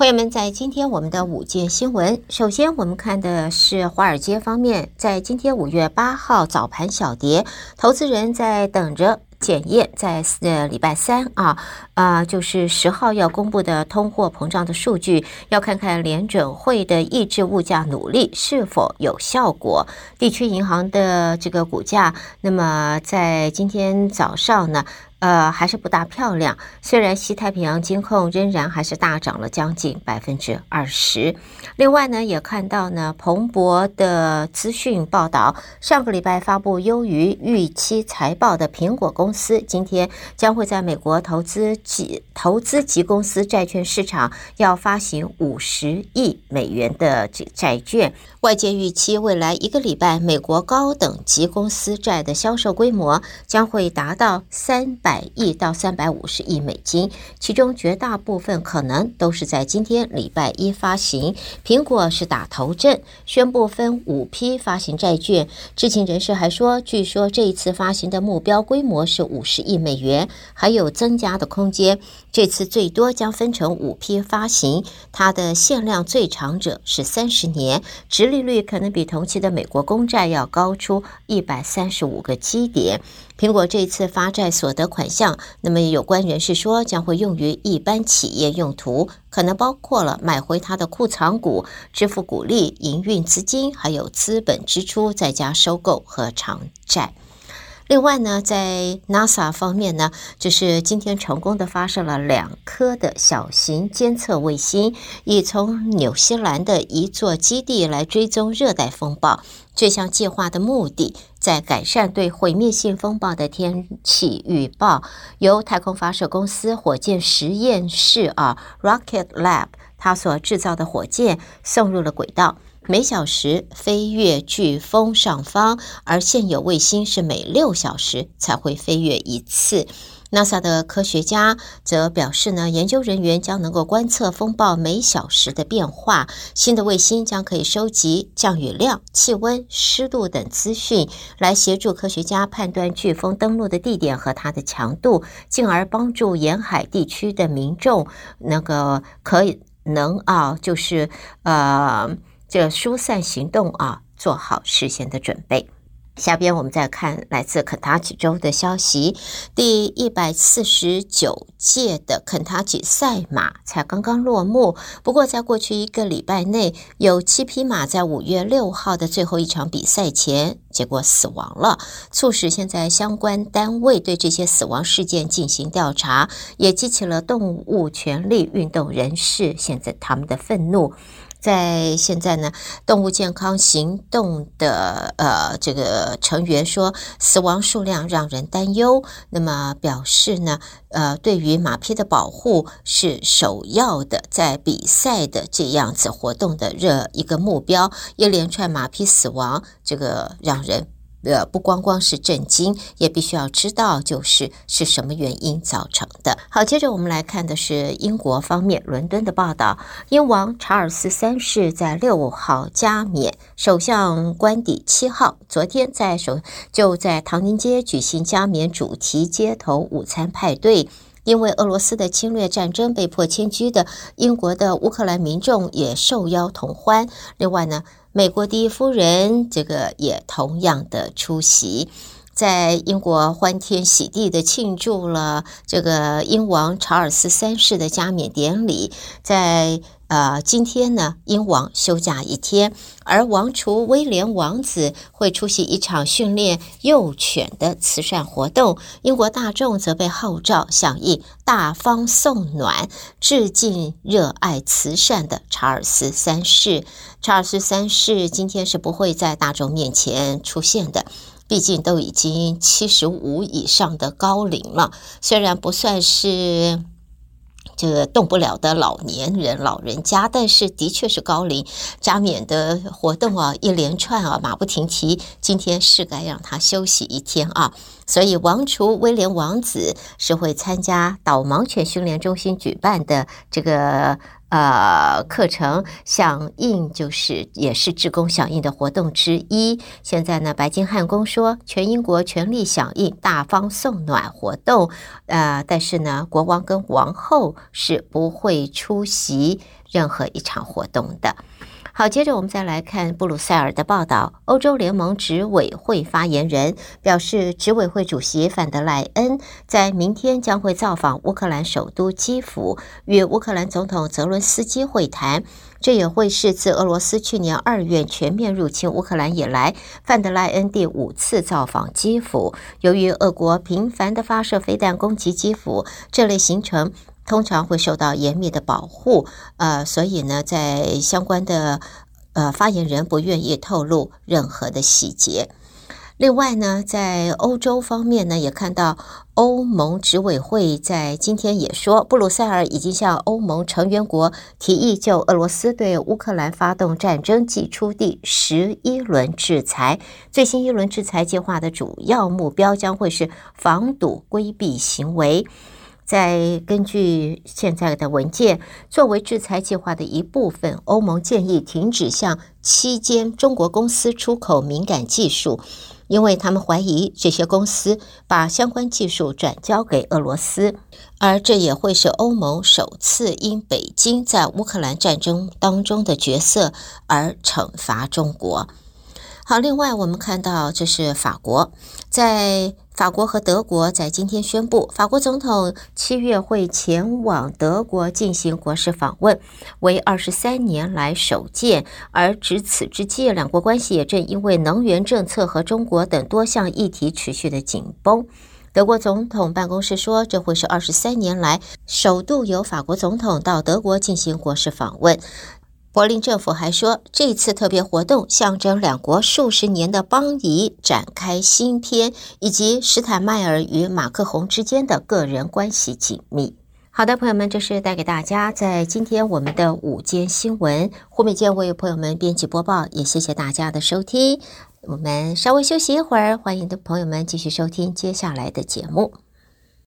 朋友们，在今天我们的午间新闻，首先我们看的是华尔街方面，在今天五月八号早盘小跌，投资人在等着检验，在呃礼拜三啊啊、就是十号要公布的通货膨胀的数据，要看看联准会的抑制物价努力是否有效果。地区银行的这个股价，那么在今天早上呢，呃，还是不大漂亮。虽然西太平洋金控仍然还是大涨了将近百分之二十。另外呢，也看到呢，彭博的资讯报道，上个礼拜发布优于预期财报的苹果公司，今天将会在美国投资级投资级公司债券市场要发行五十亿美元的这债券。外界预期未来一个礼拜，美国高等级公司债的销售规模将会达到三百。百亿到三百五十亿美金，其中绝大部分可能都是在今天礼拜一发行。苹果是打头阵，宣布分五批发行债券。知情人士还说，据说这一次发行的目标规模是五十亿美元，还有增加的空间。这次最多将分成五批发行，它的限量最长者是三十年，殖利率可能比同期的美国公债要高出一百三十五个基点。苹果这次发债所得款款项，那么有关人士说将会用于一般企业用途，可能包括了买回他的库藏股、支付股利、营运资金，还有资本支出，再加收购和偿债。另外呢，在 NASA 方面呢，就是今天成功的发射了两颗的小型监测卫星，以从纽西兰的一座基地来追踪热带风暴。这项计划的目的在改善对毁灭性风暴的天气预报。由太空发射公司火箭实验室啊 Rocket Lab 它所制造的火箭送入了轨道。每小时飞越飓风上方，而现有卫星是每六小时才会飞越一次。NASA 的科学家则表示呢，研究人员将能够观测风暴每小时的变化。新的卫星将可以收集降雨量、气温、湿度等资讯，来协助科学家判断飓风登陆的地点和它的强度，进而帮助沿海地区的民众那个可以能啊，就是呃。这疏散行动啊，做好事先的准备。下边我们再看来自肯塔基州的消息：第一百四十九届的肯塔基赛马才刚刚落幕。不过，在过去一个礼拜内，有七匹马在五月六号的最后一场比赛前，结果死亡了，促使现在相关单位对这些死亡事件进行调查，也激起了动物权利运动人士现在他们的愤怒。在现在呢，动物健康行动的呃这个成员说，死亡数量让人担忧。那么表示呢，呃，对于马匹的保护是首要的，在比赛的这样子活动的这一个目标。一连串马匹死亡，这个让人。呃，不光光是震惊，也必须要知道，就是是什么原因造成的。好，接着我们来看的是英国方面，伦敦的报道：英王查尔斯三世在六号加冕，首相官邸七号昨天在首就在唐宁街举行加冕主题街头午餐派对。因为俄罗斯的侵略战争被迫迁居的英国的乌克兰民众也受邀同欢。另外呢，美国第一夫人这个也同样的出席，在英国欢天喜地的庆祝了这个英王查尔斯三世的加冕典礼，在。呃，今天呢，英王休假一天，而王储威廉王子会出席一场训练幼犬的慈善活动。英国大众则被号召响应大方送暖，致敬热爱慈善的查尔斯三世。查尔斯三世今天是不会在大众面前出现的，毕竟都已经七十五以上的高龄了，虽然不算是。这动不了的老年人、老人家，但是的确是高龄。加冕的活动啊，一连串啊，马不停蹄。今天是该让他休息一天啊。所以王储威廉王子是会参加导盲犬训练中心举办的这个。呃，课程响应就是也是志工响应的活动之一。现在呢，白金汉宫说全英国全力响应大方送暖活动，呃，但是呢，国王跟王后是不会出席任何一场活动的。好，接着我们再来看布鲁塞尔的报道。欧洲联盟执委会发言人表示，执委会主席范德赖恩在明天将会造访乌克兰首都基辅，与乌克兰总统泽伦斯基会谈。这也会是自俄罗斯去年二月全面入侵乌克兰以来，范德赖恩第五次造访基辅。由于俄国频繁的发射飞弹攻击基辅，这类行程。通常会受到严密的保护，呃，所以呢，在相关的呃发言人不愿意透露任何的细节。另外呢，在欧洲方面呢，也看到欧盟执委会在今天也说，布鲁塞尔已经向欧盟成员国提议就俄罗斯对乌克兰发动战争祭出第十一轮制裁。最新一轮制裁计划的主要目标将会是防堵规避行为。在根据现在的文件，作为制裁计划的一部分，欧盟建议停止向七间中国公司出口敏感技术，因为他们怀疑这些公司把相关技术转交给俄罗斯，而这也会是欧盟首次因北京在乌克兰战争当中的角色而惩罚中国。好，另外我们看到，这是法国，在法国和德国在今天宣布，法国总统七月会前往德国进行国事访问，为二十三年来首见。而值此之际，两国关系也正因为能源政策和中国等多项议题持续的紧绷。德国总统办公室说，这会是二十三年来首度由法国总统到德国进行国事访问。柏林政府还说，这次特别活动象征两国数十年的邦谊展开新篇，以及施坦迈尔与马克宏之间的个人关系紧密。好的，朋友们，这是带给大家在今天我们的午间新闻。胡美健为朋友们编辑播报，也谢谢大家的收听。我们稍微休息一会儿，欢迎的朋友们继续收听接下来的节目。